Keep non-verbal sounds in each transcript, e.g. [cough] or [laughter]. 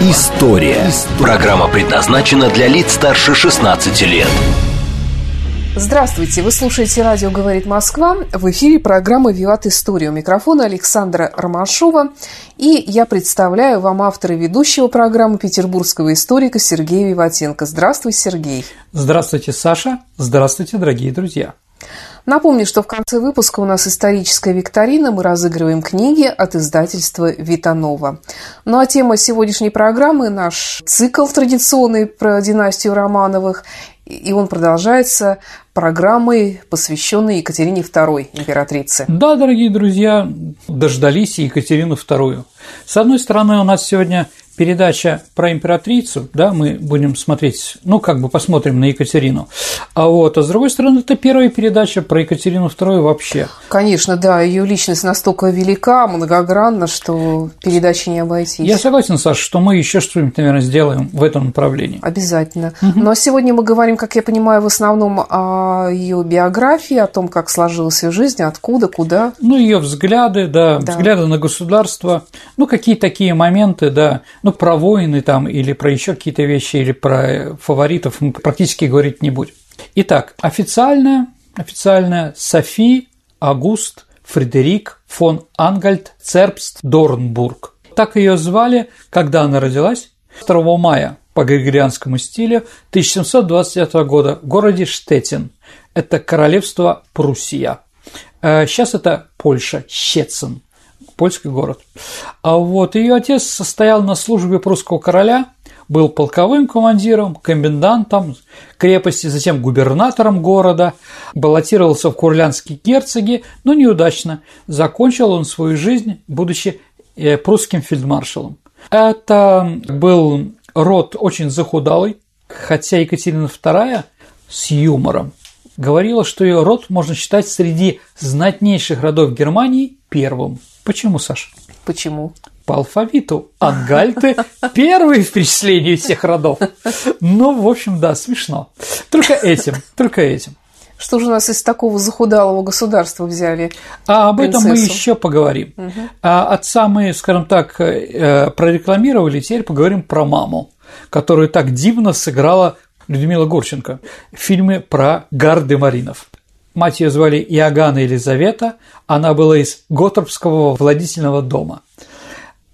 История». Программа предназначена для лиц старше 16 лет. Здравствуйте, вы слушаете «Радио говорит Москва». В эфире программа «Виват История». У микрофона Александра Ромашова. И я представляю вам автора ведущего программы петербургского историка Сергея Виватенко. Здравствуй, Сергей. Здравствуйте, Саша. Здравствуйте, дорогие друзья. Напомню, что в конце выпуска у нас историческая викторина. Мы разыгрываем книги от издательства «Витанова». Ну а тема сегодняшней программы – наш цикл традиционный про династию Романовых. И он продолжается программой, посвященной Екатерине II, императрице. Да, дорогие друзья, дождались Екатерину II. С одной стороны, у нас сегодня передача про императрицу, да, мы будем смотреть, ну, как бы посмотрим на Екатерину. А вот, а с другой стороны, это первая передача про Екатерину II вообще. Конечно, да, ее личность настолько велика, многогранна, что передачи не обойтись. Я согласен, Саша, что мы еще что-нибудь, наверное, сделаем в этом направлении. Обязательно. Угу. Но сегодня мы говорим, как я понимаю, в основном о ее биографии, о том, как сложилась ее жизнь, откуда, куда. Ну, ее взгляды, да, да, взгляды на государство, ну, какие такие моменты, да, ну, про войны там или про еще какие-то вещи, или про фаворитов мы практически говорить не будем. Итак, официальная, официальная Софи Агуст Фредерик фон Ангальд Цербст Дорнбург. Так ее звали, когда она родилась, 2 мая по григорианскому стилю 1729 года в городе Штетин. Это королевство Пруссия. Сейчас э, это Польша, Щецин польский город. А вот ее отец состоял на службе прусского короля, был полковым командиром, комендантом крепости, затем губернатором города, баллотировался в курлянские герцоги, но неудачно. Закончил он свою жизнь, будучи э, прусским фельдмаршалом. Это был род очень захудалый, хотя Екатерина II с юмором говорила, что ее род можно считать среди знатнейших родов Германии первым. Почему, Саша? Почему? По алфавиту. Ангальты [laughs] – первые в перечислении всех родов. Ну, в общем, да, смешно. Только этим, только этим. Что же у нас из такого захудалого государства взяли? А об принцессу? этом мы еще поговорим. Угу. А отца мы, скажем так, э, прорекламировали, теперь поговорим про маму, которую так дивно сыграла Людмила Гурченко в фильме про Гарды Маринов. Мать ее звали Иоганна Елизавета, она была из Готропского владительного дома.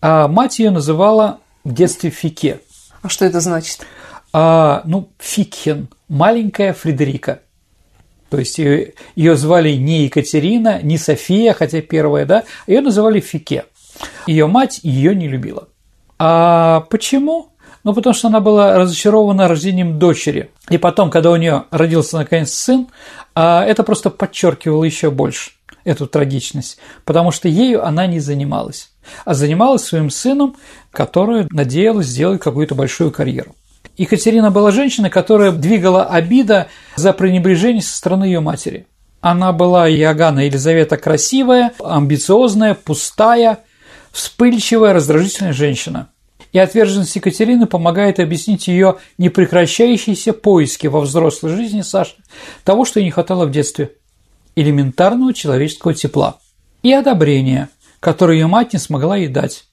А мать ее называла в детстве Фике. А что это значит? А, ну, Фикхен, маленькая Фредерика. То есть ее, ее звали не Екатерина, не София, хотя первая, да, ее называли Фике. Ее мать ее не любила. А почему? Ну, потому что она была разочарована рождением дочери. И потом, когда у нее родился наконец сын, а, это просто подчеркивало еще больше эту трагичность, потому что ею она не занималась, а занималась своим сыном, который надеялась сделать какую-то большую карьеру. Екатерина была женщиной, которая двигала обида за пренебрежение со стороны ее матери. Она была Иоганна Елизавета красивая, амбициозная, пустая, вспыльчивая, раздражительная женщина – и отверженность Екатерины помогает объяснить ее непрекращающиеся поиски во взрослой жизни Саши того, что ей не хватало в детстве – элементарного человеческого тепла и одобрения, которое ее мать не смогла ей дать.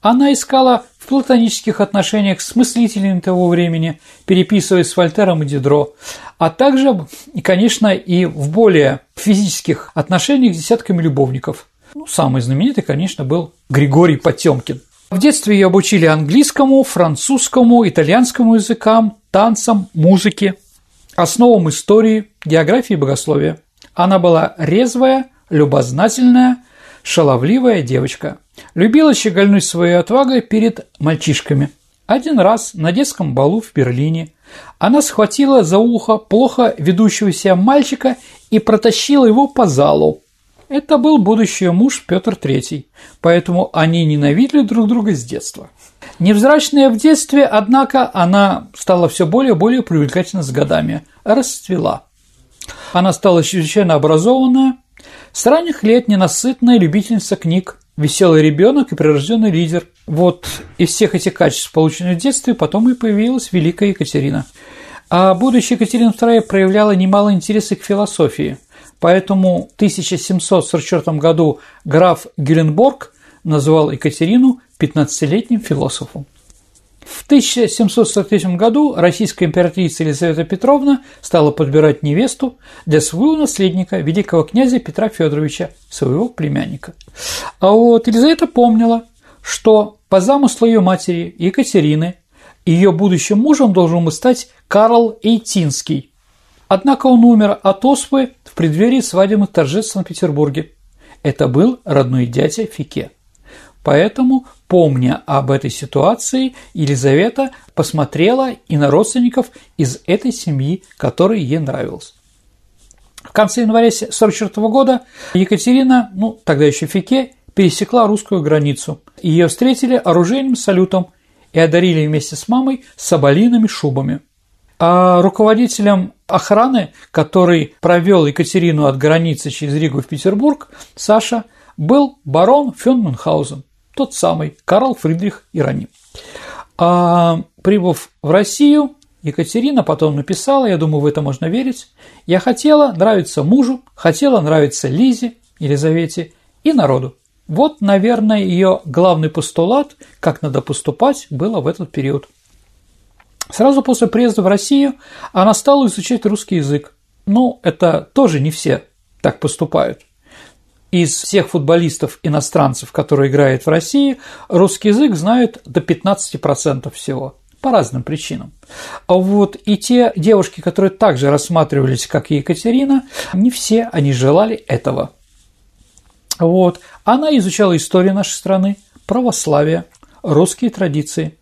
Она искала в платонических отношениях с мыслителями того времени, переписываясь с Вольтером и Дидро, а также, конечно, и в более физических отношениях с десятками любовников. Ну, самый знаменитый, конечно, был Григорий Потемкин – в детстве ее обучили английскому, французскому, итальянскому языкам, танцам, музыке, основам истории, географии и богословия. Она была резвая, любознательная, шаловливая девочка. Любила щегольнуть своей отвагой перед мальчишками. Один раз на детском балу в Берлине она схватила за ухо плохо ведущегося мальчика и протащила его по залу. Это был будущий муж Петр III, поэтому они ненавидели друг друга с детства. Невзрачная в детстве, однако, она стала все более и более привлекательна с годами, расцвела. Она стала чрезвычайно образованная, с ранних лет ненасытная любительница книг, веселый ребенок и прирожденный лидер. Вот из всех этих качеств, полученных в детстве, потом и появилась Великая Екатерина. А будущая Екатерина II проявляла немало интереса к философии, поэтому в 1744 году граф Гюленборг назвал Екатерину 15-летним философом. В 1743 году российская императрица Елизавета Петровна стала подбирать невесту для своего наследника, великого князя Петра Федоровича, своего племянника. А вот Елизавета помнила, что по замыслу ее матери Екатерины ее будущим мужем должен был стать Карл Эйтинский. Однако он умер от оспы в преддверии свадебных торжеств в Санкт-Петербурге. Это был родной дядя Фике. Поэтому, помня об этой ситуации, Елизавета посмотрела и на родственников из этой семьи, который ей нравился. В конце января 1944 года Екатерина, ну тогда еще Фике, пересекла русскую границу. Ее встретили оружейным салютом и одарили вместе с мамой соболиными шубами. А руководителем охраны, который провел Екатерину от границы через Ригу в Петербург, Саша, был барон фон Мюнхгаузен тот самый Карл Фридрих Ироним. А прибыв в Россию, Екатерина потом написала, я думаю, в это можно верить, я хотела нравиться мужу, хотела нравиться Лизе, Елизавете и народу. Вот, наверное, ее главный постулат, как надо поступать, было в этот период. Сразу после приезда в Россию она стала изучать русский язык. Ну, это тоже не все так поступают из всех футболистов-иностранцев, которые играют в России, русский язык знают до 15% всего по разным причинам. А вот и те девушки, которые также рассматривались, как и Екатерина, не все они желали этого. Вот. Она изучала историю нашей страны, православие, русские традиции.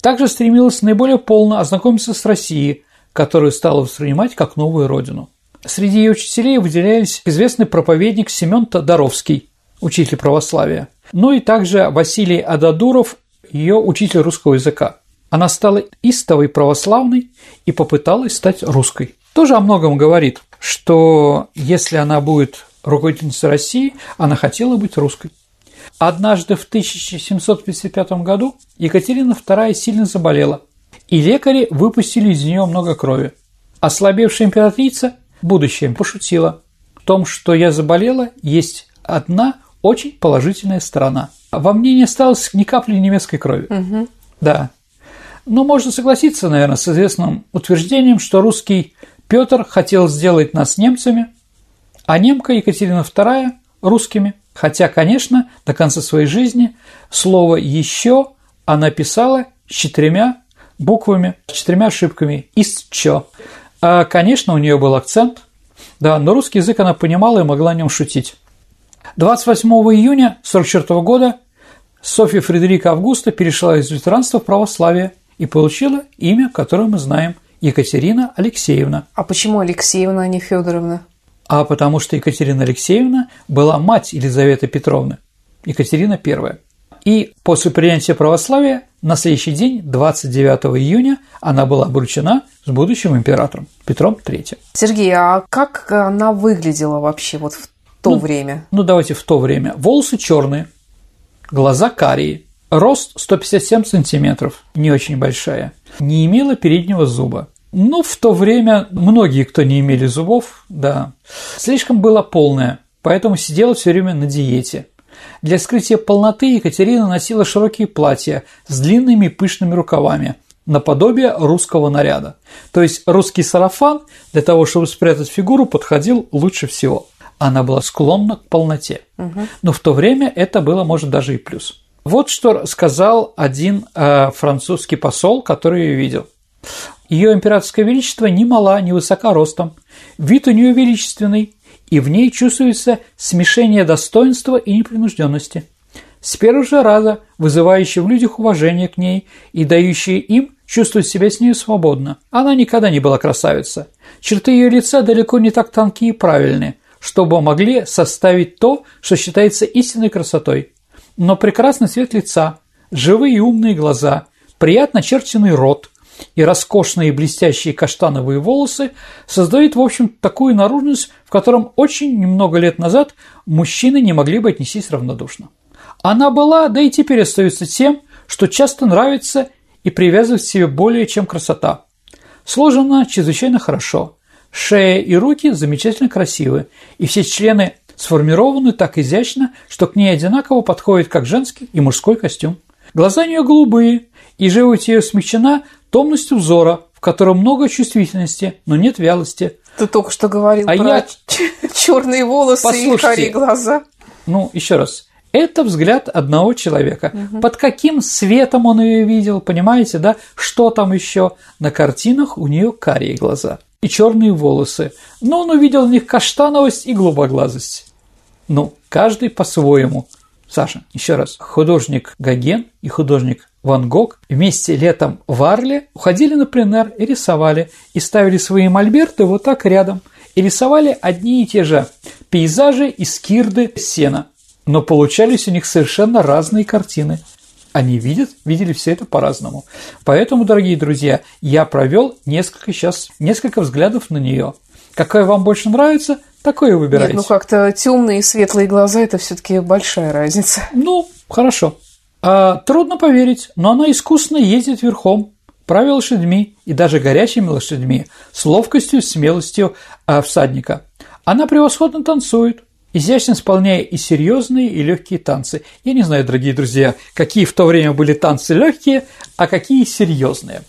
Также стремилась наиболее полно ознакомиться с Россией, которую стала воспринимать как новую родину – Среди ее учителей выделялись известный проповедник Семен Тодоровский, учитель православия, ну и также Василий Ададуров, ее учитель русского языка. Она стала истовой православной и попыталась стать русской. Тоже о многом говорит, что если она будет руководительницей России, она хотела быть русской. Однажды в 1755 году Екатерина II сильно заболела, и лекари выпустили из нее много крови. Ослабевшая императрица будущее пошутила. В том, что я заболела, есть одна очень положительная сторона. Во мне не осталось ни капли немецкой крови. Угу. Да. Но можно согласиться, наверное, с известным утверждением, что русский Петр хотел сделать нас немцами, а немка Екатерина II – русскими. Хотя, конечно, до конца своей жизни слово «еще» она писала с четырьмя буквами, с четырьмя ошибками «из чё». А, конечно, у нее был акцент, да, но русский язык она понимала и могла о нем шутить. 28 июня 1944 года Софья Фредерика Августа перешла из лютеранства в православие и получила имя, которое мы знаем – Екатерина Алексеевна. А почему Алексеевна, а не Федоровна? А потому что Екатерина Алексеевна была мать Елизаветы Петровны, Екатерина I. И после принятия православия на следующий день, 29 июня, она была обручена с будущим императором Петром III. Сергей, а как она выглядела вообще вот в то ну, время? Ну, давайте в то время. Волосы черные, глаза карие, рост 157 сантиметров, не очень большая, не имела переднего зуба. Ну, в то время многие, кто не имели зубов, да, слишком было полное, поэтому сидела все время на диете – для скрытия полноты Екатерина носила широкие платья с длинными пышными рукавами, наподобие русского наряда. То есть русский сарафан для того, чтобы спрятать фигуру, подходил лучше всего. Она была склонна к полноте. Угу. Но в то время это было, может, даже и плюс. Вот что сказал один э, французский посол, который ее видел. Ее императорское величество ни мала, ни высока ростом, вид у нее величественный, и в ней чувствуется смешение достоинства и непринужденности. С первого же раза вызывающее в людях уважение к ней и дающее им чувствовать себя с ней свободно. Она никогда не была красавица. Черты ее лица далеко не так тонкие и правильные, чтобы могли составить то, что считается истинной красотой. Но прекрасный цвет лица, живые и умные глаза, приятно очерченный рот и роскошные блестящие каштановые волосы создают, в общем, такую наружность, в котором очень немного лет назад мужчины не могли бы отнестись равнодушно. Она была, да и теперь остается тем, что часто нравится и привязывает к себе более чем красота. Сложена чрезвычайно хорошо. Шея и руки замечательно красивы, и все члены сформированы так изящно, что к ней одинаково подходит как женский и мужской костюм. Глаза у нее голубые, и живость ее смягчена томностью взора, в котором много чувствительности, но нет вялости. Ты только что говорил а про я... [laughs] черные волосы Послушайте, и карие глаза. Ну, еще раз. Это взгляд одного человека. Угу. Под каким светом он ее видел, понимаете, да? Что там еще? На картинах у нее карие глаза и черные волосы, но он увидел в них каштановость и голубоглазость. Ну, каждый по-своему. Саша, еще раз, художник Гоген и художник Ван Гог вместе летом в Арле уходили на пленэр и рисовали, и ставили свои мольберты вот так рядом, и рисовали одни и те же пейзажи из кирды сена, но получались у них совершенно разные картины. Они видят, видели все это по-разному. Поэтому, дорогие друзья, я провел несколько сейчас, несколько взглядов на нее. Какая вам больше нравится, такое выбирайте. Нет, ну как-то темные и светлые глаза – это все-таки большая разница. [laughs] Ну, хорошо. А, трудно поверить, но она искусно ездит верхом, правя лошадьми и даже горячими лошадьми, с ловкостью, смелостью а, всадника. Она превосходно танцует, изящно исполняя и серьезные, и легкие танцы. Я не знаю, дорогие друзья, какие в то время были танцы легкие, а какие серьезные.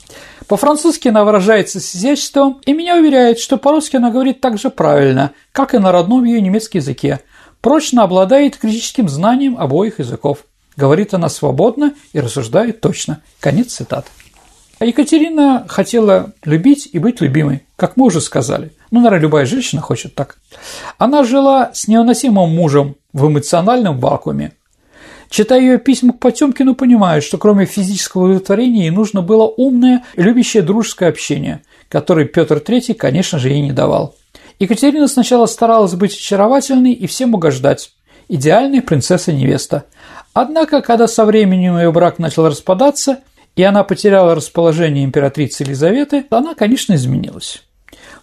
По-французски она выражается с изяществом, и меня уверяет, что по-русски она говорит так же правильно, как и на родном ее немецком языке. Прочно обладает критическим знанием обоих языков. Говорит она свободно и рассуждает точно. Конец цитаты. Екатерина хотела любить и быть любимой, как мы уже сказали. Ну, наверное, любая женщина хочет так. Она жила с невыносимым мужем в эмоциональном вакууме. Читая ее письма к Потемкину, понимает, что кроме физического удовлетворения ей нужно было умное, любящее дружеское общение, которое Петр III, конечно же, ей не давал. Екатерина сначала старалась быть очаровательной и всем угождать. Идеальная принцесса-невеста. Однако, когда со временем ее брак начал распадаться, и она потеряла расположение императрицы Елизаветы, она, конечно, изменилась.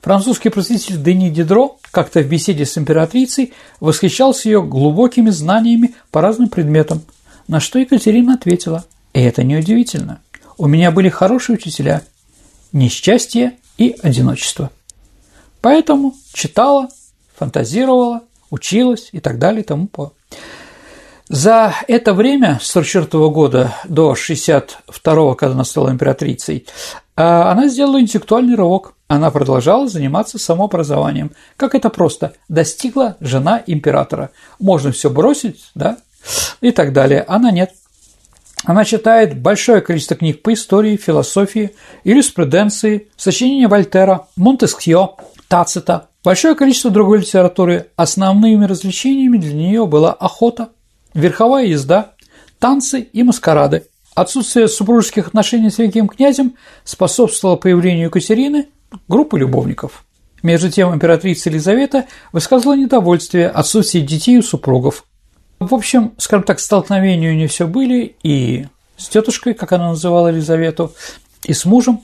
Французский просветитель Дени Дидро как-то в беседе с императрицей восхищался ее глубокими знаниями по разным предметам, на что Екатерина ответила, и это неудивительно. У меня были хорошие учителя, несчастье и одиночество. Поэтому читала, фантазировала, училась и так далее и тому по. За это время, с 44 года до 62 когда она стала императрицей, а, она сделала интеллектуальный рывок. Она продолжала заниматься самообразованием. Как это просто? Достигла жена императора. Можно все бросить, да? И так далее. Она нет. Она читает большое количество книг по истории, философии, юриспруденции, сочинения Вольтера, Монтескьё, Тацита, большое количество другой литературы. Основными развлечениями для нее была охота, верховая езда, танцы и маскарады. Отсутствие супружеских отношений с великим князем способствовало появлению Екатерины группы любовников. Между тем императрица Елизавета высказала недовольствие отсутствием детей у супругов. В общем, скажем так, столкновения у нее все были и с тетушкой, как она называла Елизавету, и с мужем.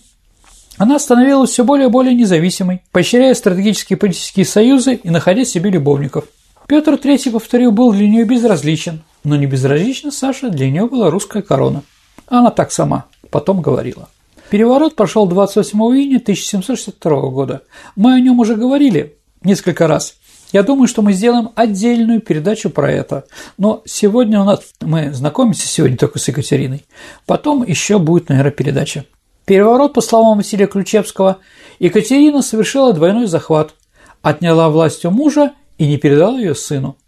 Она становилась все более и более независимой, поощряя стратегические политические союзы и находя себе любовников – Петр III, повторил, был для нее безразличен, но не безразлично Саша для нее была русская корона. Она так сама потом говорила. Переворот прошел 28 июня 1762 года. Мы о нем уже говорили несколько раз. Я думаю, что мы сделаем отдельную передачу про это. Но сегодня у нас мы знакомимся сегодня только с Екатериной. Потом еще будет, наверное, передача. Переворот, по словам Василия Ключевского, Екатерина совершила двойной захват, отняла власть у мужа и не передал ее сыну.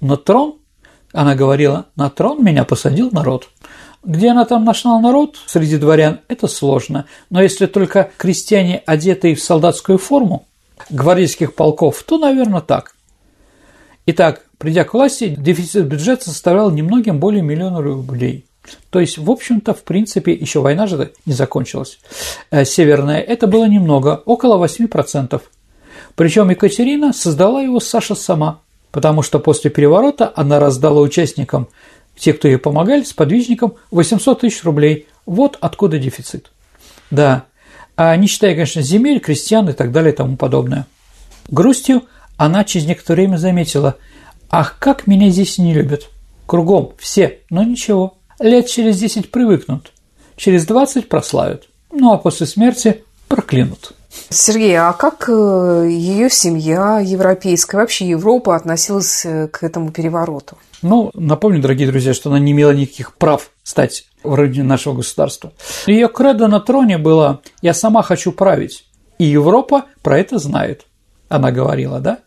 На трон, она говорила, на трон меня посадил народ. Где она там нашла народ среди дворян, это сложно. Но если только крестьяне, одетые в солдатскую форму гвардейских полков, то, наверное, так. Итак, придя к власти, дефицит бюджета составлял немногим более миллиона рублей. То есть, в общем-то, в принципе, еще война же не закончилась. Э, северная, это было немного, около 8%. Причем Екатерина создала его Саша сама, потому что после переворота она раздала участникам те, кто ей помогали, с подвижником 800 тысяч рублей. Вот откуда дефицит. Да, а не считая, конечно, земель, крестьян и так далее и тому подобное. Грустью она через некоторое время заметила, ах, как меня здесь не любят. Кругом все, но ничего. Лет через 10 привыкнут, через 20 прославят, ну а после смерти проклянут. Сергей, а как э, ее семья европейская, вообще Европа относилась э, к этому перевороту? Ну, напомню, дорогие друзья, что она не имела никаких прав стать вроде нашего государства. Ее кредо на троне было «я сама хочу править», и Европа про это знает, она говорила, да?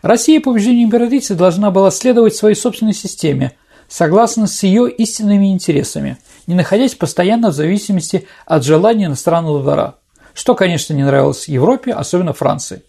Россия по убеждению императрицы должна была следовать своей собственной системе, согласно с ее истинными интересами, не находясь постоянно в зависимости от желания иностранного двора, что, конечно, не нравилось Европе, особенно Франции.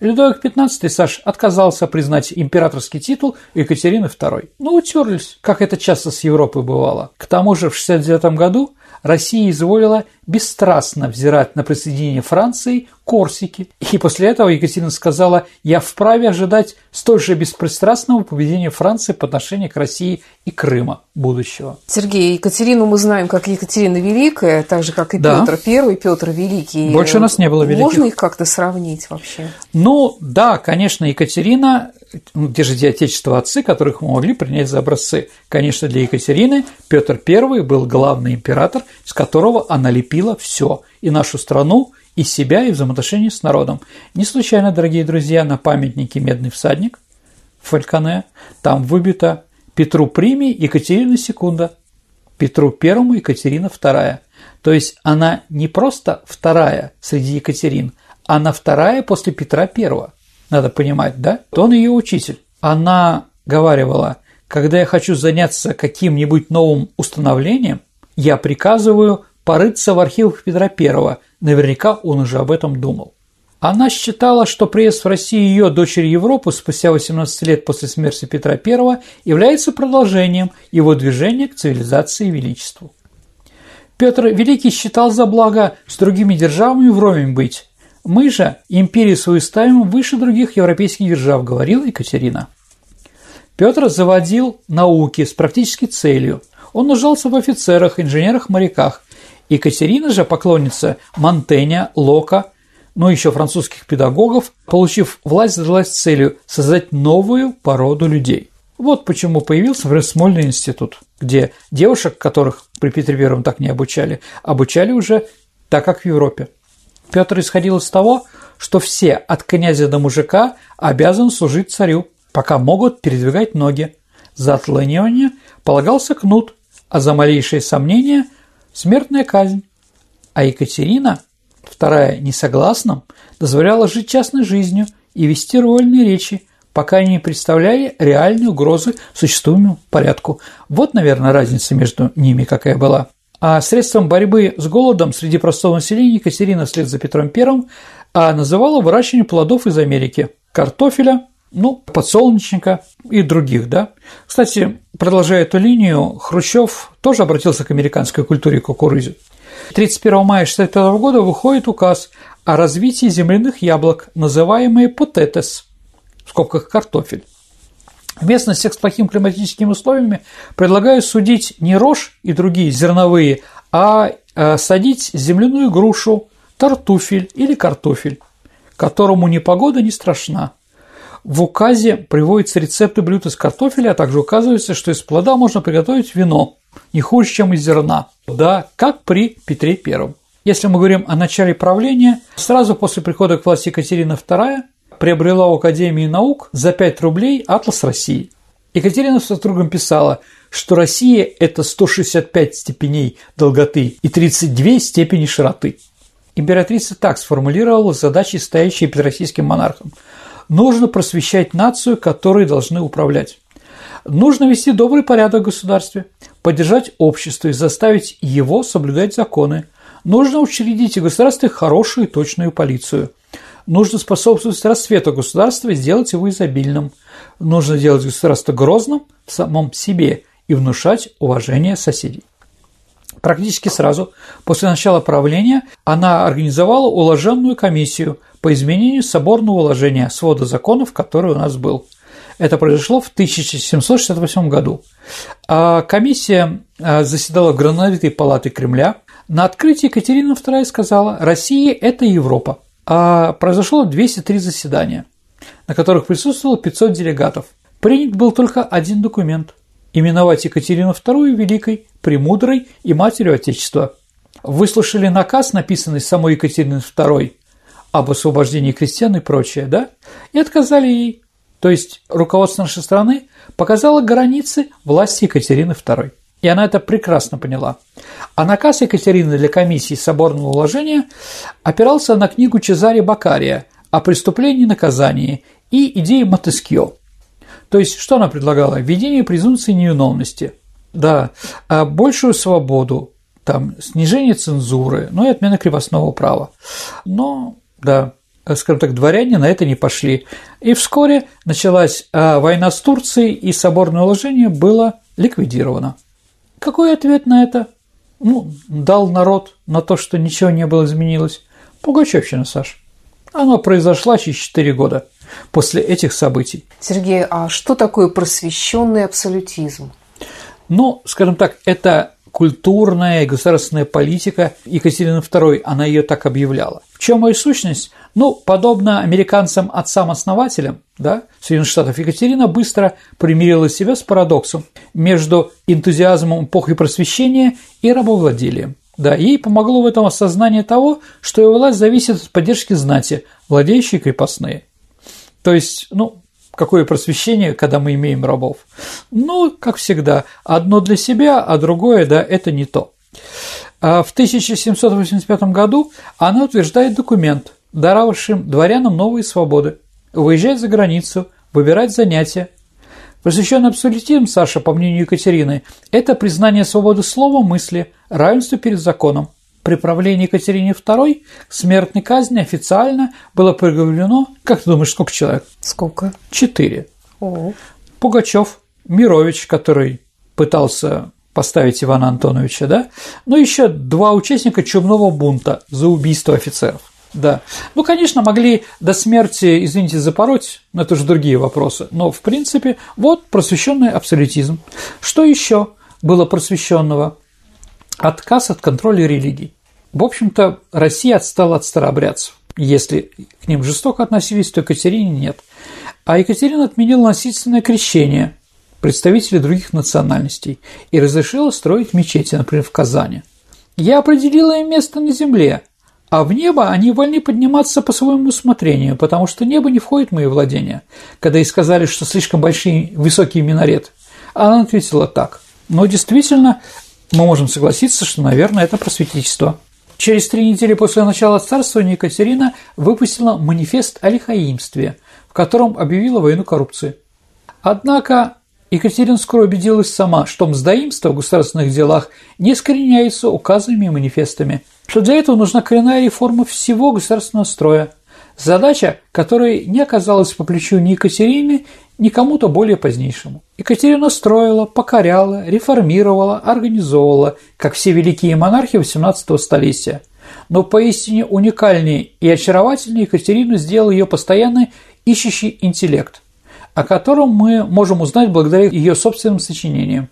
Людовик XV, Саш, отказался признать императорский титул Екатерины II. Ну, утерлись, как это часто с Европой бывало. К тому же в 69 году Россия изволила бесстрастно взирать на присоединение Франции Корсики. И после этого Екатерина сказала, я вправе ожидать столь же беспристрастного поведения Франции по отношению к России и Крыма будущего. Сергей, Екатерину мы знаем как Екатерина Великая, так же, как и да. Петр I, Петр Великий. Больше у нас не было великих. Можно их как-то сравнить вообще? Ну, да, конечно, Екатерина ну, где же эти отечества отцы, которых мы могли принять за образцы? Конечно, для Екатерины Петр I был главный император, с которого она лепила все и нашу страну, и себя, и взаимоотношения с народом. Не случайно, дорогие друзья, на памятнике «Медный всадник» в Фальконе там выбито Петру Прими Екатерина Секунда, Петру Первому Екатерина Вторая. То есть она не просто вторая среди Екатерин, она вторая после Петра Первого надо понимать, да? То он ее учитель. Она говаривала, когда я хочу заняться каким-нибудь новым установлением, я приказываю порыться в архивах Петра Первого. Наверняка он уже об этом думал. Она считала, что приезд в Россию ее дочери Европы спустя 18 лет после смерти Петра I является продолжением его движения к цивилизации и величеству. Петр Великий считал за благо с другими державами вровень быть, мы же империю свою ставим выше других европейских держав, говорила Екатерина. Петр заводил науки с практической целью. Он нуждался в офицерах, инженерах, моряках. Екатерина же, поклонница Монтеня, Лока, ну еще французских педагогов, получив власть, задалась целью создать новую породу людей. Вот почему появился, например, Смольный институт, где девушек, которых при Петре Первом так не обучали, обучали уже так, как в Европе. Петр исходил из того, что все, от князя до мужика, обязаны служить царю, пока могут передвигать ноги. За отлынивание полагался кнут, а за малейшие сомнения – смертная казнь. А Екатерина, вторая несогласным, дозволяла жить частной жизнью и вести вольные речи, пока не представляя реальной угрозы существуемому порядку. Вот, наверное, разница между ними какая была. А средством борьбы с голодом среди простого населения Екатерина вслед за Петром I а называла выращивание плодов из Америки – картофеля, ну, подсолнечника и других, да. Кстати, продолжая эту линию, Хрущев тоже обратился к американской культуре кукурузы. 31 мая 1965 года выходит указ о развитии земляных яблок, называемые потетес, в скобках картофель. В местностях с плохими климатическими условиями предлагаю судить не рожь и другие зерновые, а э, садить земляную грушу, тартуфель или картофель, которому ни погода не страшна. В указе приводятся рецепты блюд из картофеля, а также указывается, что из плода можно приготовить вино, не хуже, чем из зерна. Да, как при Петре I. Если мы говорим о начале правления, сразу после прихода к власти Екатерины II приобрела у Академии наук за 5 рублей «Атлас России». Екатерина с другом писала, что Россия – это 165 степеней долготы и 32 степени широты. Императрица так сформулировала задачи, стоящие перед российским монархом. Нужно просвещать нацию, которой должны управлять. Нужно вести добрый порядок в государстве, поддержать общество и заставить его соблюдать законы. Нужно учредить в государстве хорошую и точную полицию. Нужно способствовать расцвету государства и сделать его изобильным. Нужно делать государство грозным в самом себе и внушать уважение соседей. Практически сразу после начала правления она организовала уложенную комиссию по изменению соборного уложения свода законов, который у нас был. Это произошло в 1768 году. А комиссия а, заседала в Грановитой палаты Кремля. На открытии Екатерина II сказала, Россия – это Европа. А произошло 203 заседания, на которых присутствовало 500 делегатов. Принят был только один документ – именовать Екатерину II Великой, Премудрой и Матерью Отечества. Выслушали наказ, написанный самой Екатериной II об освобождении крестьян и прочее, да, и отказали ей. То есть руководство нашей страны показало границы власти Екатерины II. И она это прекрасно поняла. А наказ Екатерины для комиссии соборного уложения опирался на книгу Чезаре Бакария о преступлении и наказании и идеи Монтескьё. То есть, что она предлагала? Введение презумпции невиновности, да, а большую свободу, там, снижение цензуры, ну и отмена крепостного права. Но да, скажем так, дворяне на это не пошли. И вскоре началась а, война с Турцией, и соборное уложение было ликвидировано. Какой ответ на это? Ну, дал народ на то, что ничего не было изменилось. Пугачевщина, Саш. Оно произошло через 4 года после этих событий. Сергей, а что такое просвещенный абсолютизм? Ну, скажем так, это культурная и государственная политика Екатерины II, она ее так объявляла. В чем ее сущность? Ну, подобно американцам отцам-основателям, да, Соединенных Штатов, Екатерина быстро примирила себя с парадоксом между энтузиазмом эпохи просвещения и рабовладелием. Да, ей помогло в этом осознание того, что ее власть зависит от поддержки знати, владеющей крепостные. То есть, ну, Какое просвещение, когда мы имеем рабов? Ну, как всегда, одно для себя, а другое, да, это не то. А в 1785 году она утверждает документ, даровавшим дворянам новые свободы, выезжать за границу, выбирать занятия. Просвещенный абсолютизм, Саша, по мнению Екатерины, это признание свободы слова, мысли, равенства перед законом, при правлении Екатерины II к смертной казни официально было приговорено, как ты думаешь, сколько человек? Сколько? Четыре. О. Пугачев, Мирович, который пытался поставить Ивана Антоновича, да, ну еще два участника чумного бунта за убийство офицеров. Да. Ну, конечно, могли до смерти, извините, запороть, но это уже другие вопросы. Но, в принципе, вот просвещенный абсолютизм. Что еще было просвещенного? Отказ от контроля религий. В общем-то, Россия отстала от старообрядцев. Если к ним жестоко относились, то Екатерине нет. А Екатерина отменила насильственное крещение представителей других национальностей и разрешила строить мечети, например, в Казани. Я определила им место на земле, а в небо они вольны подниматься по своему усмотрению, потому что небо не входит в мои владения. Когда ей сказали, что слишком большие высокие минареты, она ответила так. Но действительно, мы можем согласиться, что, наверное, это просветительство. Через три недели после начала царствования Екатерина выпустила манифест о лихаимстве, в котором объявила войну коррупции. Однако Екатерина скоро убедилась сама, что мздоимство в государственных делах не искореняется указами и манифестами, что для этого нужна коренная реформа всего государственного строя, задача, которая не оказалась по плечу ни Екатерине, ни кому-то более позднейшему. Екатерина строила, покоряла, реформировала, организовывала, как все великие монархи XVIII столетия. Но поистине уникальнее и очаровательнее Екатерину сделал ее постоянно ищущий интеллект, о котором мы можем узнать благодаря ее собственным сочинениям.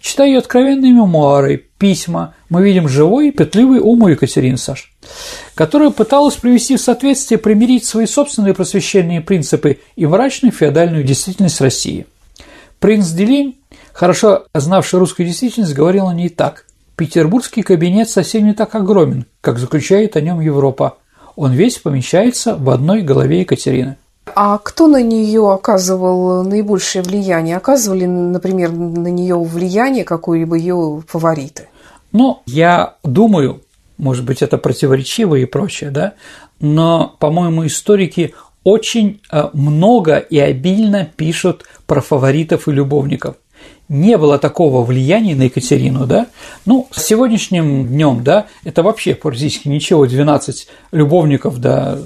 Читая ее откровенные мемуары, письма, мы видим живой петливый ум у Екатерины Саш, которая пыталась привести в соответствие, примирить свои собственные просвещенные принципы и мрачную феодальную действительность России. Принц Делинь, хорошо знавший русскую действительность, говорил о ней так. «Петербургский кабинет совсем не так огромен, как заключает о нем Европа. Он весь помещается в одной голове Екатерины». А кто на нее оказывал наибольшее влияние? Оказывали, например, на нее влияние какое-либо ее фавориты? Ну, я думаю, может быть, это противоречиво и прочее, да, но, по-моему, историки очень э, много и обильно пишут про фаворитов и любовников. Не было такого влияния на Екатерину, да? Ну, с сегодняшним днем, да, это вообще практически ничего, 12 любовников, да,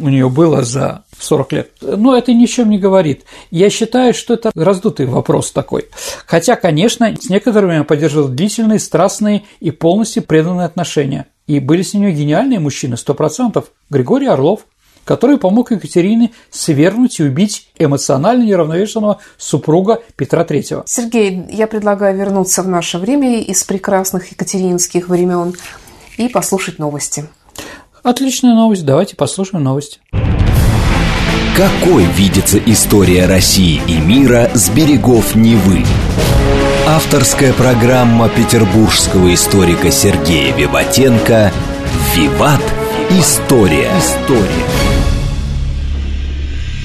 у нее было за 40 лет. Но это ни чем не говорит. Я считаю, что это раздутый вопрос такой. Хотя, конечно, с некоторыми я поддерживал длительные, страстные и полностью преданные отношения. И были с нее гениальные мужчины, сто процентов. Григорий Орлов, который помог Екатерине свергнуть и убить эмоционально неравновешенного супруга Петра III. Сергей, я предлагаю вернуться в наше время из прекрасных екатерининских времен и послушать новости. Отличная новость. Давайте послушаем новости. Какой видится история России и мира с берегов Невы? Авторская программа петербургского историка Сергея Виватенко «Виват. История». История.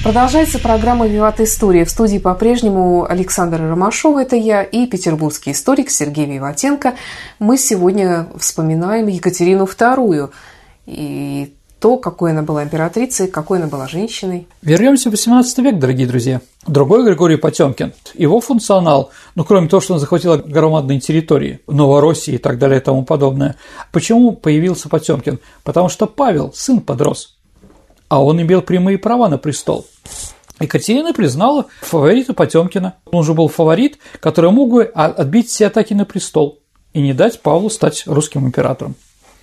Продолжается программа «Виват История». В студии по-прежнему Александр Ромашов, это я, и петербургский историк Сергей Виватенко. Мы сегодня вспоминаем Екатерину II и то, какой она была императрицей, какой она была женщиной. Вернемся в 18 век, дорогие друзья. Другой Григорий Потемкин. Его функционал, ну, кроме того, что он захватил громадные территории, Новороссии и так далее и тому подобное. Почему появился Потемкин? Потому что Павел, сын, подрос, а он имел прямые права на престол. Екатерина признала фаворита Потемкина. Он же был фаворит, который мог бы отбить все атаки на престол и не дать Павлу стать русским императором.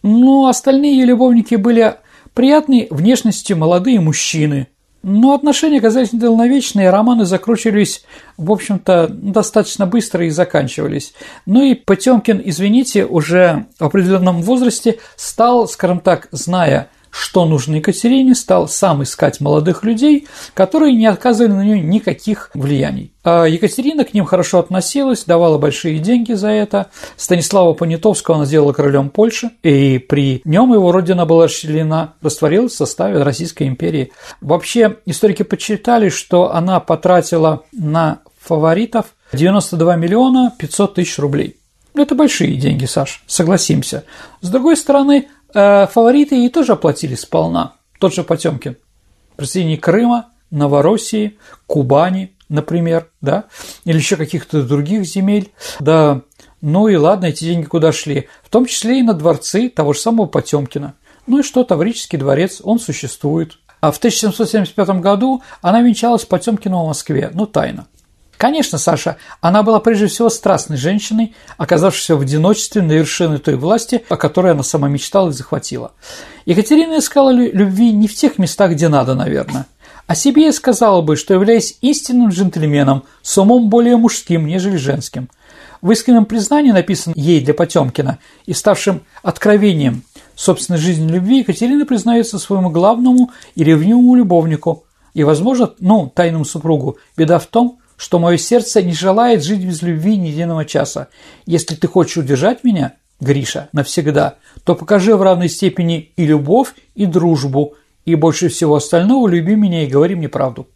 Ну, остальные ее любовники были Приятной внешности молодые мужчины. Но отношения оказались недолговечные, романы закручивались, в общем-то, достаточно быстро и заканчивались. Ну и Потемкин, извините, уже в определенном возрасте стал, скажем так, зная что нужно Екатерине, стал сам искать молодых людей, которые не оказывали на нее никаких влияний. А Екатерина к ним хорошо относилась, давала большие деньги за это. Станислава Понятовского она сделала королем Польши, и при нем его родина была расчленена, растворилась в составе Российской империи. Вообще, историки подсчитали, что она потратила на фаворитов 92 миллиона 500 тысяч рублей. Это большие деньги, Саш, согласимся. С другой стороны, Э, фавориты ей тоже оплатили сполна. Тот же Потемкин. Присоединение Крыма, Новороссии, Кубани, например, да, или еще каких-то других земель, да, ну и ладно, эти деньги куда шли, в том числе и на дворцы того же самого Потемкина. Ну и что, Таврический дворец, он существует. А в 1775 году она венчалась Потемкину в Москве, ну тайно. Конечно, Саша, она была прежде всего страстной женщиной, оказавшейся в одиночестве на вершине той власти, о которой она сама мечтала и захватила. Екатерина искала любви не в тех местах, где надо, наверное. О себе я сказала бы, что являясь истинным джентльменом, с умом более мужским, нежели женским. В искреннем признании, написанном ей для Потемкина и ставшим откровением собственной жизни любви, Екатерина признается своему главному и ревнивому любовнику и, возможно, ну, тайному супругу. Беда в том, что мое сердце не желает жить без любви ни единого часа. Если ты хочешь удержать меня, Гриша, навсегда, то покажи в равной степени и любовь, и дружбу, и больше всего остального люби меня и говори мне правду.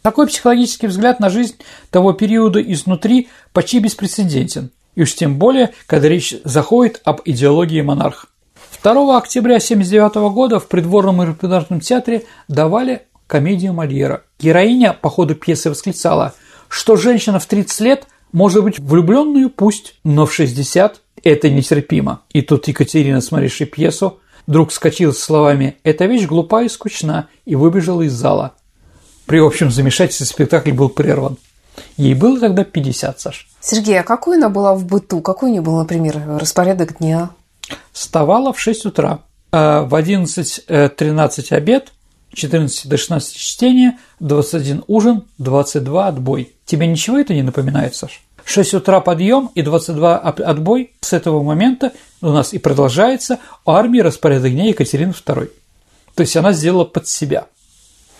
Такой психологический взгляд на жизнь того периода изнутри почти беспрецедентен, и уж тем более, когда речь заходит об идеологии монарха. 2 октября 1979 года в придворном репертуарном театре давали комедию Мольера. Героиня по ходу пьесы восклицала – что женщина в 30 лет может быть влюбленную пусть, но в 60 это нетерпимо. И тут Екатерина, смотревшая пьесу, вдруг вскочила с словами «Эта вещь глупа и скучна» и выбежала из зала. При общем замешательстве спектакль был прерван. Ей было тогда 50, Саш. Сергей, а какой она была в быту? Какой у нее был, например, распорядок дня? Вставала в 6 утра. А в 11-13 обед, 14 до 16 чтения, 21 ужин, 22 отбой. Тебе ничего это не напоминает, Саш? 6 утра подъем и 22 отбой. С этого момента у нас и продолжается армия распорядок дня Екатерины II. То есть она сделала под себя.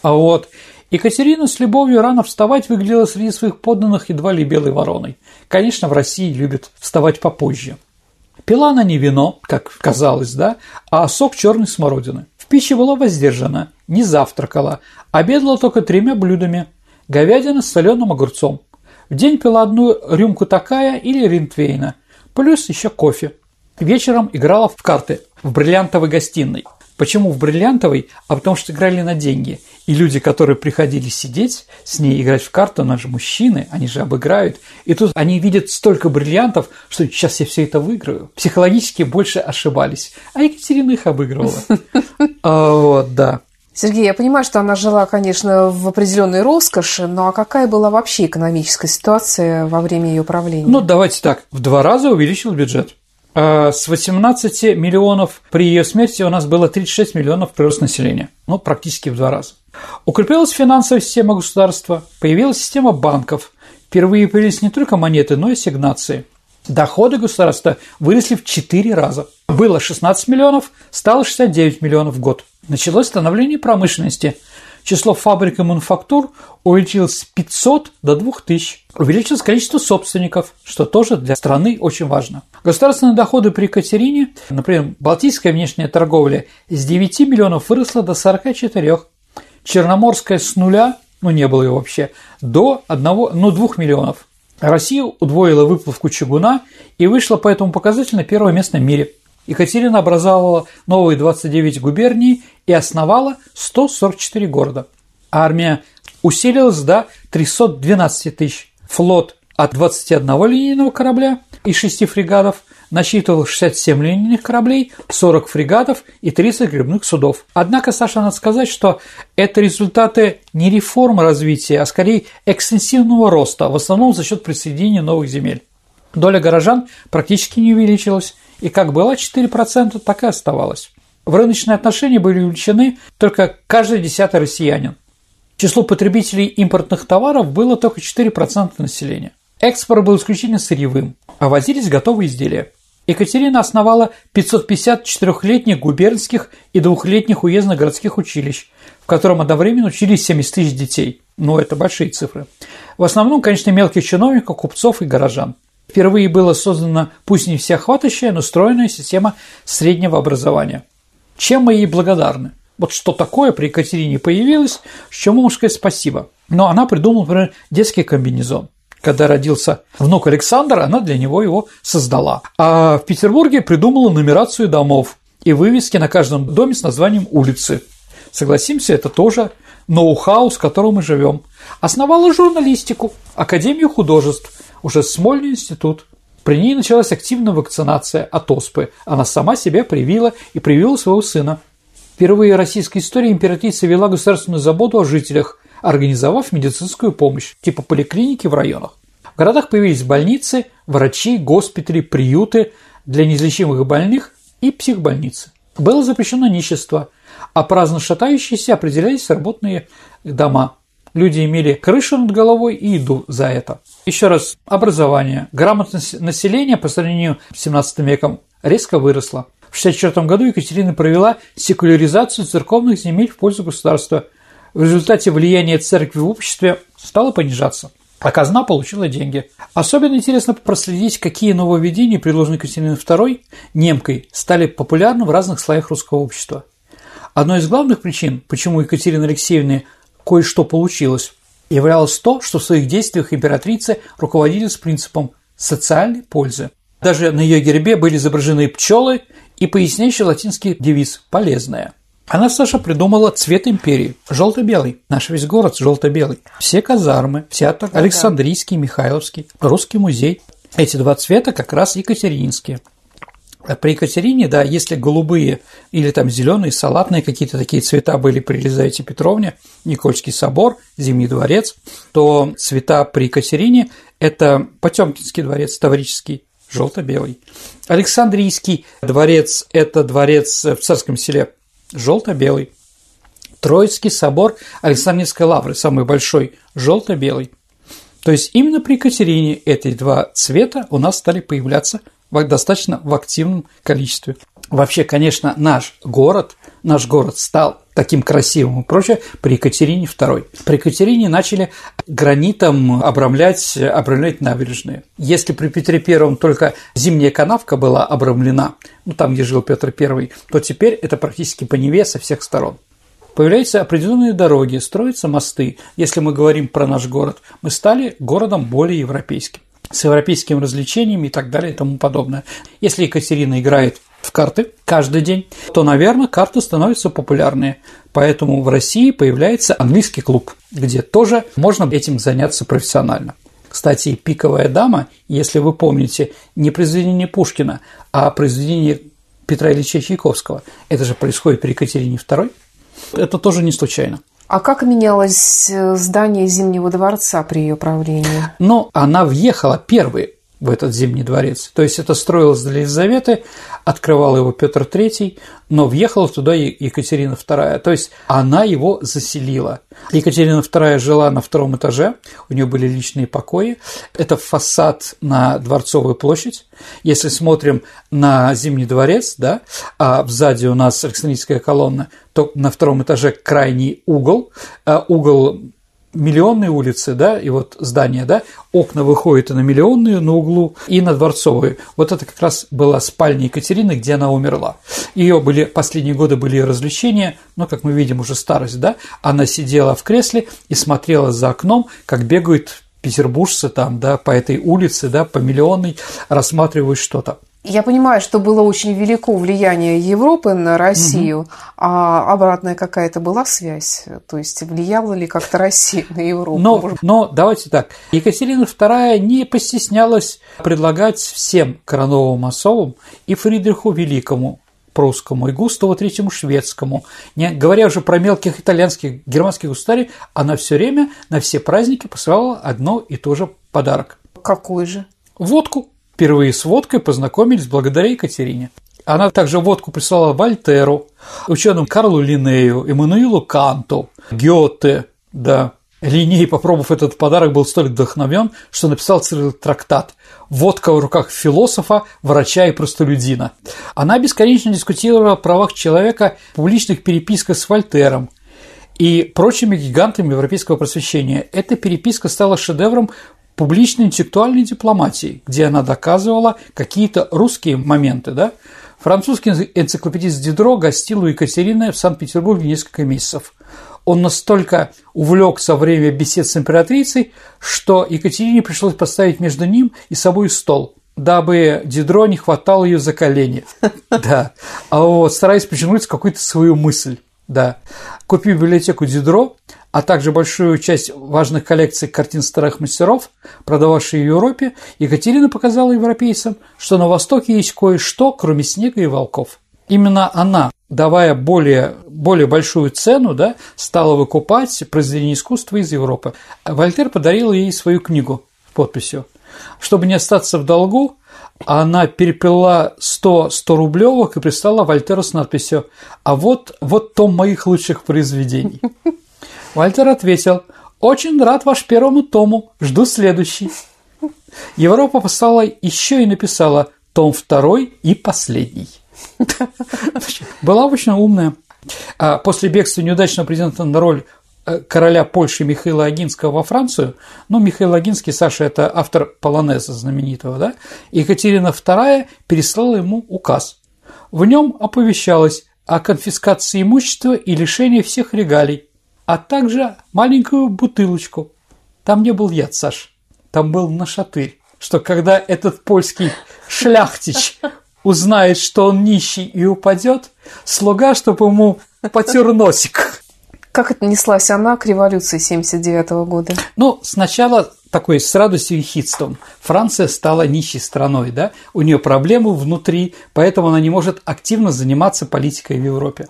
А вот Екатерина с любовью рано вставать выглядела среди своих подданных едва ли белой вороной. Конечно, в России любят вставать попозже. Пила она не вино, как казалось, да, а сок черной смородины пище была воздержана, не завтракала, обедала только тремя блюдами – говядина с соленым огурцом. В день пила одну рюмку такая или ринтвейна, плюс еще кофе. Вечером играла в карты в бриллиантовой гостиной – Почему в бриллиантовой? А потому что играли на деньги. И люди, которые приходили сидеть с ней, играть в карту, они же мужчины, они же обыграют. И тут они видят столько бриллиантов, что сейчас я все это выиграю. Психологически больше ошибались. А Екатерина их обыгрывала. [laughs] А, вот, да. Сергей, я понимаю, что она жила, конечно, в определенной роскоши, но а какая была вообще экономическая ситуация во время ее правления? Ну, давайте так, в два раза увеличил бюджет. А с 18 миллионов при ее смерти у нас было 36 миллионов прирост населения. Ну, практически в два раза. Укрепилась финансовая система государства, появилась система банков. Впервые появились не только монеты, но и ассигнации. Доходы государства выросли в 4 раза. Было 16 миллионов, стало 69 миллионов в год. Началось становление промышленности. Число фабрик и мануфактур увеличилось с 500 до 2000. Увеличилось количество собственников, что тоже для страны очень важно. Государственные доходы при Екатерине, например, Балтийская внешняя торговля с 9 миллионов выросла до 44. Черноморская с нуля, ну не было ее вообще, до 1, ну 2 миллионов. Россия удвоила выплавку чугуна и вышла по этому показателю на первое место в мире. Екатерина образовала новые 29 губерний и основала 144 города. Армия усилилась до 312 тысяч. Флот от 21 линейного корабля и 6 фрегатов насчитывал 67 линейных кораблей, 40 фрегатов и 30 грибных судов. Однако, Саша, надо сказать, что это результаты не реформы развития, а скорее экстенсивного роста, в основном за счет присоединения новых земель. Доля горожан практически не увеличилась, и как была 4%, так и оставалась. В рыночные отношения были увеличены только каждый десятый россиянин. Число потребителей импортных товаров было только 4% населения. Экспорт был исключительно сырьевым, а возились готовые изделия. Екатерина основала 554-летних губернских и двухлетних уездных городских училищ, в котором одновременно учились 70 тысяч детей. Ну, это большие цифры. В основном, конечно, мелких чиновников, купцов и горожан. Впервые была создана, пусть не всеохватывающая, но стройная система среднего образования. Чем мы ей благодарны? Вот что такое при Екатерине появилось, с чем можно сказать спасибо. Но она придумала, например, детский комбинезон – когда родился внук Александр, она для него его создала. А в Петербурге придумала нумерацию домов и вывески на каждом доме с названием улицы. Согласимся, это тоже ноу-хау, с которым мы живем. Основала журналистику, Академию художеств, уже Смольный институт. При ней началась активная вакцинация от оспы. Она сама себя привила и привила своего сына. Впервые в российской истории императрица вела государственную заботу о жителях, организовав медицинскую помощь, типа поликлиники в районах. В городах появились больницы, врачи, госпитали, приюты для неизлечимых больных и психбольницы. Было запрещено нищество, а праздно шатающиеся определялись работные дома. Люди имели крышу над головой и еду за это. Еще раз, образование, грамотность населения по сравнению с 17 веком резко выросла. В 1964 году Екатерина провела секуляризацию церковных земель в пользу государства – в результате влияние церкви в обществе стало понижаться, а казна получила деньги. Особенно интересно проследить, какие нововведения, предложенные Екатериной II немкой, стали популярны в разных слоях русского общества. Одной из главных причин, почему у Екатерины Алексеевны кое-что получилось, являлось то, что в своих действиях императрица руководилась принципом социальной пользы. Даже на ее гербе были изображены пчелы и поясняющий латинский девиз «полезная». Она, Саша, придумала цвет империи – желто-белый. Наш весь город желто-белый. Все казармы, театр, Александрийский, Михайловский, Русский музей. Эти два цвета как раз екатерининские. При Екатерине, да, если голубые или там зеленые, салатные какие-то такие цвета были при Елизавете Петровне, Никольский собор, Зимний дворец, то цвета при Екатерине – это Потемкинский дворец, Таврический, желто-белый. Александрийский дворец – это дворец в Царском селе желто-белый. Троицкий собор Александрийской лавры, самый большой, желто-белый. То есть именно при Екатерине эти два цвета у нас стали появляться достаточно в активном количестве. Вообще, конечно, наш город, наш город стал таким красивым и прочее при Екатерине II. При Екатерине начали гранитом обрамлять, обрамлять набережные. Если при Петре I только зимняя канавка была обрамлена, ну там, где жил Петр I, то теперь это практически по Неве со всех сторон. Появляются определенные дороги, строятся мосты. Если мы говорим про наш город, мы стали городом более европейским с европейскими развлечениями и так далее и тому подобное. Если Екатерина играет в карты каждый день, то, наверное, карты становятся популярнее. Поэтому в России появляется английский клуб, где тоже можно этим заняться профессионально. Кстати, «Пиковая дама», если вы помните, не произведение Пушкина, а произведение Петра Ильича Чайковского. Это же происходит при Екатерине II. Это тоже не случайно. А как менялось э, здание Зимнего дворца при ее правлении? Ну, она въехала первой в этот Зимний дворец. То есть это строилось для Елизаветы, открывал его Петр III, но въехала туда Екатерина II. То есть она его заселила. Екатерина II жила на втором этаже, у нее были личные покои. Это фасад на Дворцовую площадь. Если смотрим на Зимний дворец, да, а сзади у нас Александрийская колонна, то на втором этаже крайний угол, а угол Миллионные улицы, да, и вот здание, да, окна выходят и на Миллионную на углу, и на Дворцовую. Вот это как раз была спальня Екатерины, где она умерла. Ее были, последние годы были ее развлечения, но, как мы видим, уже старость, да, она сидела в кресле и смотрела за окном, как бегают петербуржцы там, да, по этой улице, да, по Миллионной, рассматривают что-то. Я понимаю, что было очень велико влияние Европы на Россию, угу. а обратная какая-то была связь? То есть влияла ли как-то Россия на Европу? Но, но давайте так. Екатерина II не постеснялась предлагать всем короновым особам и Фридриху Великому прусскому и Густаву Третьему шведскому, не говоря уже про мелких итальянских, германских государей, она все время на все праздники посылала одно и то же подарок. Какой же? Водку. Впервые с водкой познакомились благодаря Екатерине. Она также водку прислала Вольтеру, ученым Карлу Линею, Эммануилу Канту, Гёте, да. Линей, попробовав этот подарок, был столь вдохновен, что написал целый трактат «Водка в руках философа, врача и простолюдина». Она бесконечно дискутировала о правах человека в публичных переписках с Вольтером, и прочими гигантами европейского просвещения. Эта переписка стала шедевром публичной интеллектуальной дипломатии, где она доказывала какие-то русские моменты, да. Французский энциклопедист Дидро гостил у Екатерины в Санкт-Петербурге несколько месяцев. Он настолько увлекся во время бесед с императрицей, что Екатерине пришлось поставить между ним и собой стол, дабы Дидро не хватал ее за колени. [laughs] Да. А вот стараясь почерпнуть какую-то свою мысль. Да. Купив библиотеку Дидро, а также большую часть важных коллекций картин старых мастеров, продававших в Европе, Екатерина показала европейцам, что на Востоке есть кое-что, кроме снега и волков. Именно она, давая более, более большую цену, да, стала выкупать произведения искусства из Европы. Вольтер подарил ей свою книгу с подписью. Чтобы не остаться в долгу, она перепила 100 100 рублевок и прислала Вольтеру с надписью «А вот, вот том моих лучших произведений». Вальтер ответил, «Очень рад ваш первому тому, жду следующий». Европа послала еще и написала том второй и последний. Была очень умная. А после бегства неудачного президента на роль э, короля Польши Михаила Агинского во Францию, ну, Михаил Агинский, Саша, это автор полонеза знаменитого, да, Екатерина II переслала ему указ. В нем оповещалось о конфискации имущества и лишении всех регалий, а также маленькую бутылочку. Там не был яд, Саш, там был нашатырь, что когда этот польский шляхтич узнает, что он нищий и упадет, слуга, чтобы ему потер носик. Как отнеслась она к революции 79 года? Ну, сначала такой с радостью и хитством. Франция стала нищей страной, да, у нее проблемы внутри, поэтому она не может активно заниматься политикой в Европе.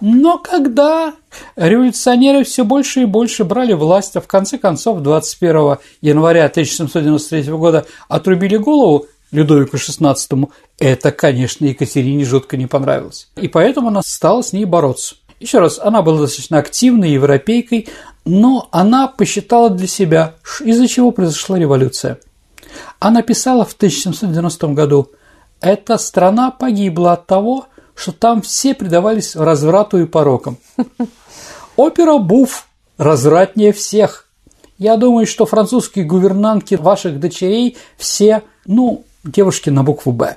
Но когда революционеры все больше и больше брали власть, а в конце концов 21 января 1793 года отрубили голову Людовику XVI, это, конечно, Екатерине жутко не понравилось. И поэтому она стала с ней бороться. Еще раз, она была достаточно активной европейкой, но она посчитала для себя, из-за чего произошла революция. Она писала в 1790 году, «Эта страна погибла от того, что там все предавались разврату и порокам. Опера Буф развратнее всех. Я думаю, что французские гувернантки ваших дочерей все, ну, девушки на букву «Б».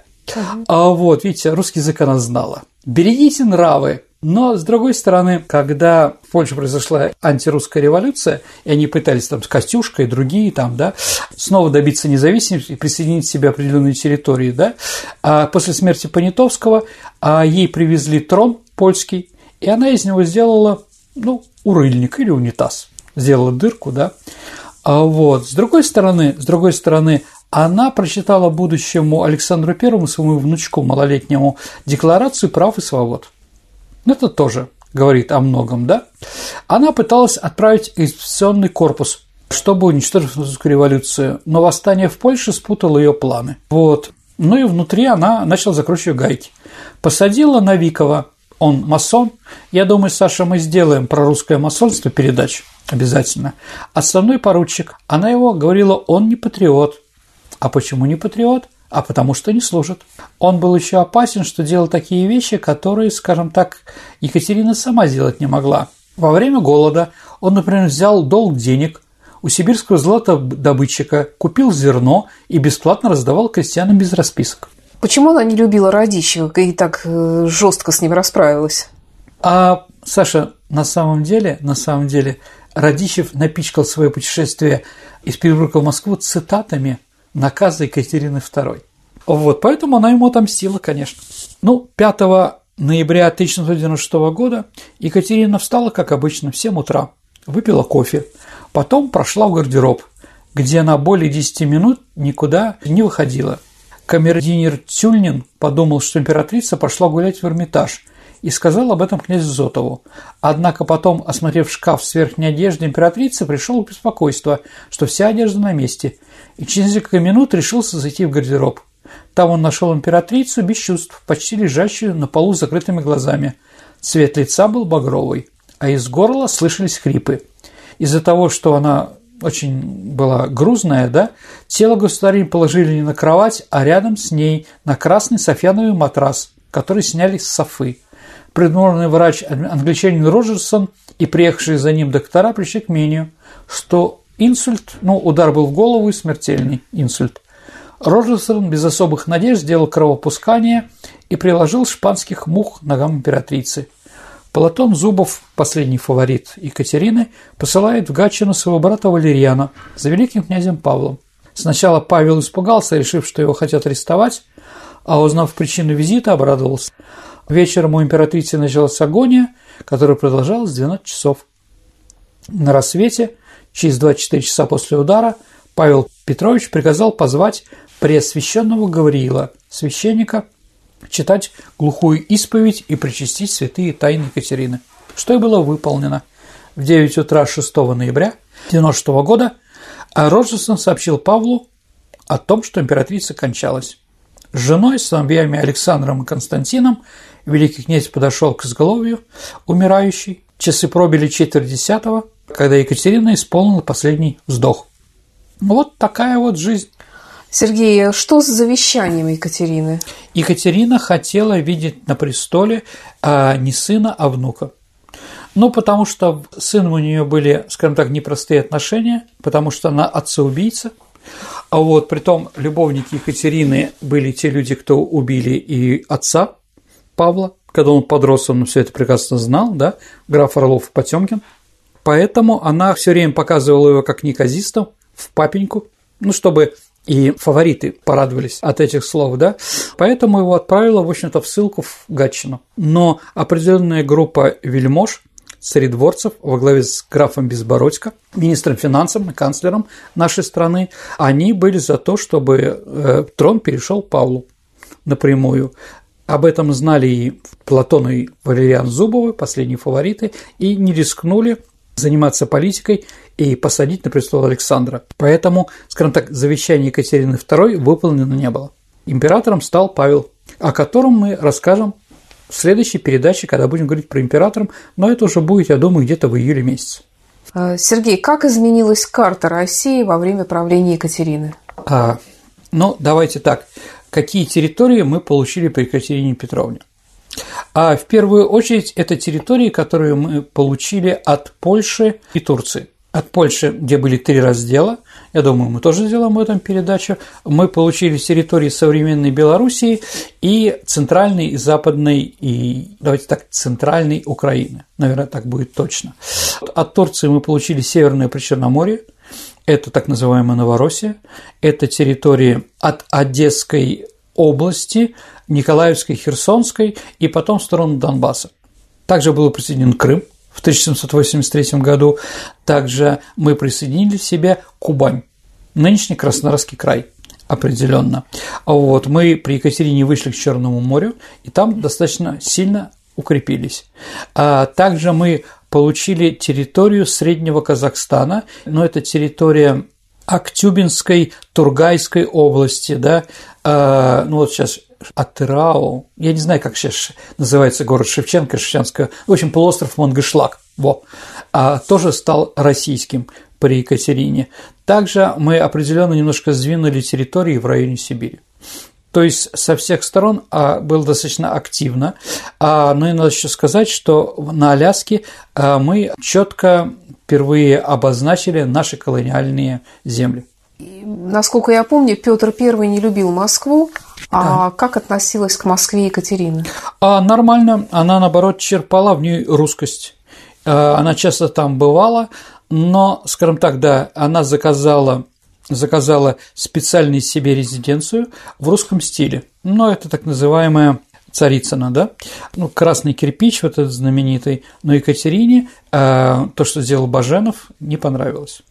А вот, видите, русский язык она знала. Берегите нравы, но, с другой стороны, когда в Польше произошла антирусская революция, и они пытались там с Костюшкой и другие там, да, снова добиться независимости и присоединить себе определенные территории, да, а после смерти Понятовского а ей привезли трон польский, и она из него сделала, ну, урыльник или унитаз, сделала дырку, да, а вот, с другой стороны, с другой стороны, она прочитала будущему Александру Первому, своему внучку малолетнему, декларацию прав и свобод. Это тоже говорит о многом, да? Она пыталась отправить экспедиционный корпус чтобы уничтожить французскую революцию. Но восстание в Польше спутало ее планы. Вот. Ну и внутри она начала закручивать гайки. Посадила Новикова, он масон. Я думаю, Саша, мы сделаем про русское масонство передачу обязательно. Основной поручик, она его говорила, он не патриот. А почему не патриот? А потому что не служит. Он был еще опасен, что делал такие вещи, которые, скажем так, Екатерина сама сделать не могла. Во время голода он, например, взял долг денег у сибирского золотодобытчика, купил зерно и бесплатно раздавал крестьянам без расписок. Почему она не любила Радищева и так э, жестко с ним расправилась? А, Саша, на самом деле, на самом деле, Радищев напичкал свое путешествие из Петербурга в Москву цитатами наказа Екатерины II. Вот, поэтому она ему отомстила, конечно. Ну, 5 ноября 1996 года Екатерина встала, как обычно, в 7 утра, выпила кофе, потом прошла в гардероб, где она более 10 минут никуда не выходила – Камердинер Тюльнин подумал, что императрица пошла гулять в Эрмитаж и сказал об этом князю Зотову. Однако потом, осмотрев шкаф с верхней одеждой императрицы, пришел в беспокойство, что вся одежда на месте, и через несколько минут решился зайти в гардероб. Там он нашел императрицу без чувств, почти лежащую на полу с закрытыми глазами. Цвет лица был багровый, а из горла слышались хрипы. Из-за того, что она очень была грузная, да, тело государя положили не на кровать, а рядом с ней на красный софьяновый матрас, который сняли с софы. Придворный врач англичанин Роджерсон и приехавшие за ним доктора пришли к мнению, что инсульт, ну, удар был в голову и смертельный инсульт. Роджерсон без особых надежд сделал кровопускание и приложил шпанских мух ногам императрицы – Платон Зубов, последний фаворит Екатерины, посылает в Гатчину своего брата Валерьяна за великим князем Павлом. Сначала Павел испугался, решив, что его хотят арестовать, а узнав причину визита, обрадовался. Вечером у императрицы началась агония, которая продолжалась 12 часов. На рассвете, через 24 часа после удара, Павел Петрович приказал позвать преосвященного Гавриила, священника, читать глухую исповедь и причастить святые тайны Екатерины, что и было выполнено. В 9 утра 6 ноября 1996 года Роджерсон сообщил Павлу о том, что императрица кончалась. С женой, сыновьями Александром и Константином великий князь подошел к изголовью умирающей. Часы пробили четверть десятого, когда Екатерина исполнила последний вздох. Вот такая вот жизнь. Сергей, что с завещанием Екатерины? Екатерина хотела видеть на престоле а, не сына, а внука. Ну, потому что с сыном у нее были, скажем так, непростые отношения, потому что она отца-убийца. А вот при том любовники Екатерины были те люди, кто убили и отца Павла, когда он подрос, он все это прекрасно знал, да, граф Орлов Потемкин. Поэтому она все время показывала его как неказистом, в папеньку, ну, чтобы и фавориты порадовались от этих слов, да, поэтому его отправила, в общем-то, в ссылку в Гатчину. Но определенная группа вельмож, царедворцев во главе с графом Безбородько, министром финансов канцлером нашей страны, они были за то, чтобы э, трон перешел Павлу напрямую. Об этом знали и Платон и Валериан Зубовы, последние фавориты, и не рискнули заниматься политикой и посадить на престол Александра. Поэтому, скажем так, завещание Екатерины II выполнено не было. Императором стал Павел, о котором мы расскажем в следующей передаче, когда будем говорить про императором, но это уже будет, я думаю, где-то в июле месяце. А, Сергей, как изменилась карта России во время правления Екатерины? А, ну, давайте так. Какие территории мы получили при Екатерине Петровне? А в первую очередь это территории, которые мы получили от Польши и Турции. От Польши, где были три раздела, я думаю, мы тоже сделаем в этом передачу, мы получили территории современной Белоруссии и центральной и западной, и, давайте так, центральной Украины. Наверное, так будет точно. От Турции мы получили Северное Причерноморье, это так называемая Новороссия, это территории от Одесской области, Николаевской, Херсонской и потом в сторону Донбасса. Также был присоединен Крым в 1783 году. Также мы присоединили в себе Кубань, нынешний Краснодарский край определенно. Вот мы при Екатерине вышли к Черному морю, и там достаточно сильно укрепились. А также мы получили территорию Среднего Казахстана, но это территория Актюбинской, Тургайской области, да, а, ну вот сейчас Атырау, я не знаю, как сейчас называется город Шевченко, Шевченская, в общем, полуостров Монгышлак, во, а, тоже стал российским при Екатерине. Также мы определенно немножко сдвинули территории в районе Сибири. То есть со всех сторон а, было достаточно активно. А, ну и надо еще сказать, что на Аляске а, мы четко впервые обозначили наши колониальные земли. Насколько я помню, Петр I не любил Москву, а да. как относилась к Москве Екатерина? А, нормально, она наоборот черпала в ней русскость. А, она часто там бывала, но, скажем так, да, она заказала заказала специальную себе резиденцию в русском стиле. Но это так называемая Царицына, да, ну, красный кирпич, вот этот знаменитый, но Екатерине э, то, что сделал Баженов, не понравилось.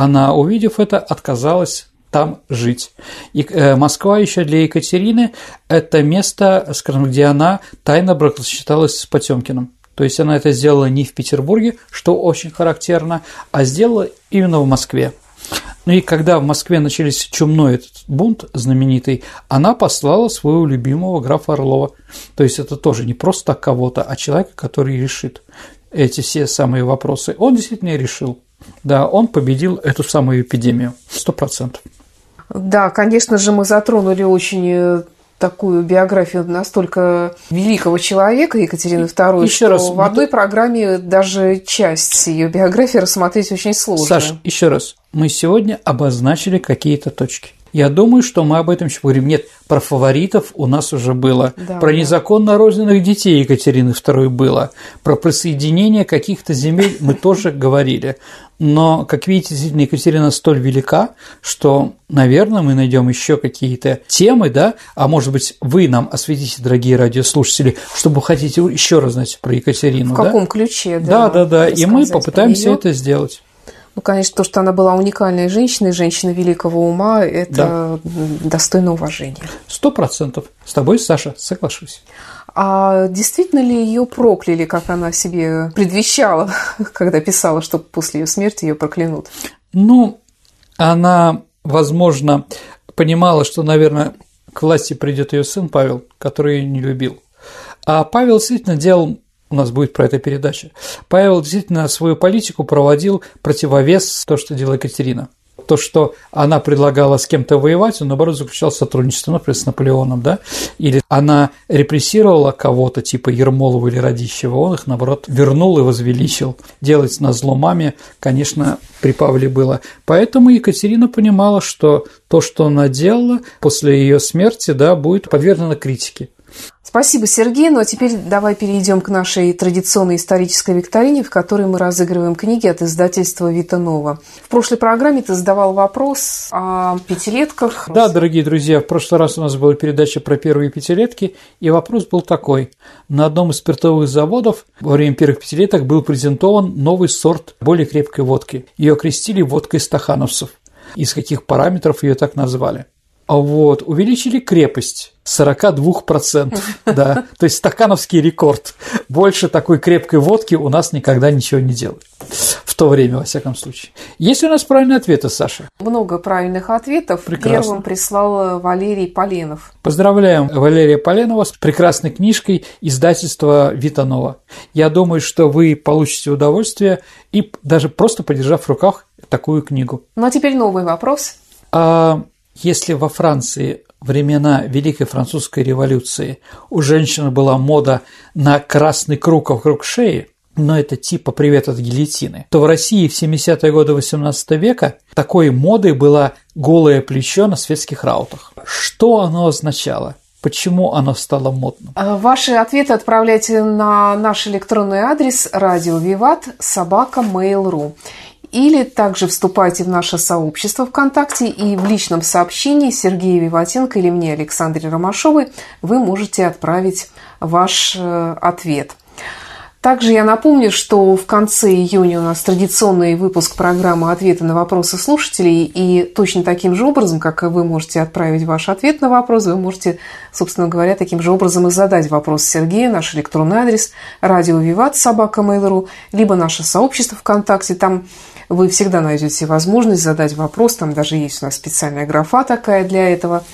Она, увидев это, отказалась там жить. И э, Москва еще для Екатерины – это место, скажем, где она тайно бракосочеталась с Потемкиным. То есть она это сделала не в Петербурге, что очень характерно, а сделала именно в Москве. Ну и когда в Москве начались чумной этот бунт знаменитый, она послала своего любимого графа Орлова. То есть это тоже не просто так кого-то, а человека, который решит эти все самые вопросы. Он действительно решил. Да, он победил эту самую эпидемию. Сто процентов. Да, конечно же, мы затронули очень э, такую биографию настолько великого человека Екатерины II, еще что раз, в одной мы... программе даже часть ее биографии рассмотреть очень сложно. Саш, еще раз, мы сегодня обозначили какие-то точки. Я думаю, что мы об этом еще поговорим. Нет, про фаворитов у нас уже было. Да, про да. незаконно рожденных детей Екатерины II было. Про присоединение каких-то земель мы тоже говорили. Но, как видите, действительно, Екатерина столь велика, что, наверное, мы найдем еще какие-то темы, да, а может быть, вы нам осветите, дорогие радиослушатели, чтобы хотите еще раз знать про Екатерину. В каком ключе, да? Да, да, да. И мы попытаемся это сделать. Ну, конечно, то, что она была уникальной женщиной, женщина великого ума, это да. достойно уважения. Сто процентов. С тобой, Саша, соглашусь. А действительно ли ее прокляли, как она себе предвещала, [laughs] когда писала, что после ее смерти ее проклянут? Ну, она, возможно, понимала, что, наверное, к власти придет ее сын Павел, который ее не любил. А Павел действительно делал у нас будет про это передача. Павел действительно свою политику проводил противовес то, что делала Екатерина. То, что она предлагала с кем-то воевать, он, наоборот, заключал сотрудничество, например, с Наполеоном, да, или она репрессировала кого-то, типа Ермолова или Радищева, он их, наоборот, вернул и возвеличил. Делать на зло маме, конечно, при Павле было. Поэтому Екатерина понимала, что то, что она делала после ее смерти, да, будет подвергнуто критике. Спасибо, Сергей. Ну а теперь давай перейдем к нашей традиционной исторической викторине, в которой мы разыгрываем книги от издательства Витанова. В прошлой программе ты задавал вопрос о пятилетках. Да, дорогие друзья, в прошлый раз у нас была передача про первые пятилетки, и вопрос был такой. На одном из спиртовых заводов во время первых пятилеток был презентован новый сорт более крепкой водки. Ее крестили водкой стахановцев. Из каких параметров ее так назвали? А вот, увеличили крепость 42%, [laughs] да, то есть стакановский рекорд. Больше такой крепкой водки у нас никогда ничего не делали. В то время, во всяком случае. Есть у нас правильные ответы, Саша? Много правильных ответов. Прекрасно. Первым прислал Валерий Поленов. Поздравляем Валерия Поленова с прекрасной книжкой издательства Витанова. Я думаю, что вы получите удовольствие и даже просто подержав в руках такую книгу. Ну а теперь новый вопрос. А если во Франции времена Великой Французской революции у женщины была мода на красный круг вокруг шеи, но это типа привет от гильотины, то в России в 70-е годы XVIII века такой модой было голое плечо на светских раутах. Что оно означало? Почему оно стало модным? А ваши ответы отправляйте на наш электронный адрес радио Виват собака mail.ru. Или также вступайте в наше сообщество ВКонтакте и в личном сообщении Сергея Виватенко или мне, Александре Ромашовой, вы можете отправить ваш э, ответ. Также я напомню, что в конце июня у нас традиционный выпуск программы «Ответы на вопросы слушателей». И точно таким же образом, как вы можете отправить ваш ответ на вопрос, вы можете, собственно говоря, таким же образом и задать вопрос Сергею. Наш электронный адрес – радио Виват, собака Mail.ru, либо наше сообщество ВКонтакте. Там вы всегда найдете возможность задать вопрос. Там даже есть у нас специальная графа такая для этого.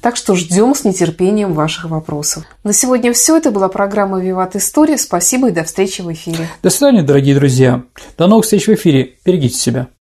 Так что ждем с нетерпением ваших вопросов. На сегодня все. Это была программа «Виват История». Спасибо и до встречи в эфире. До свидания, дорогие друзья. До новых встреч в эфире. Берегите себя.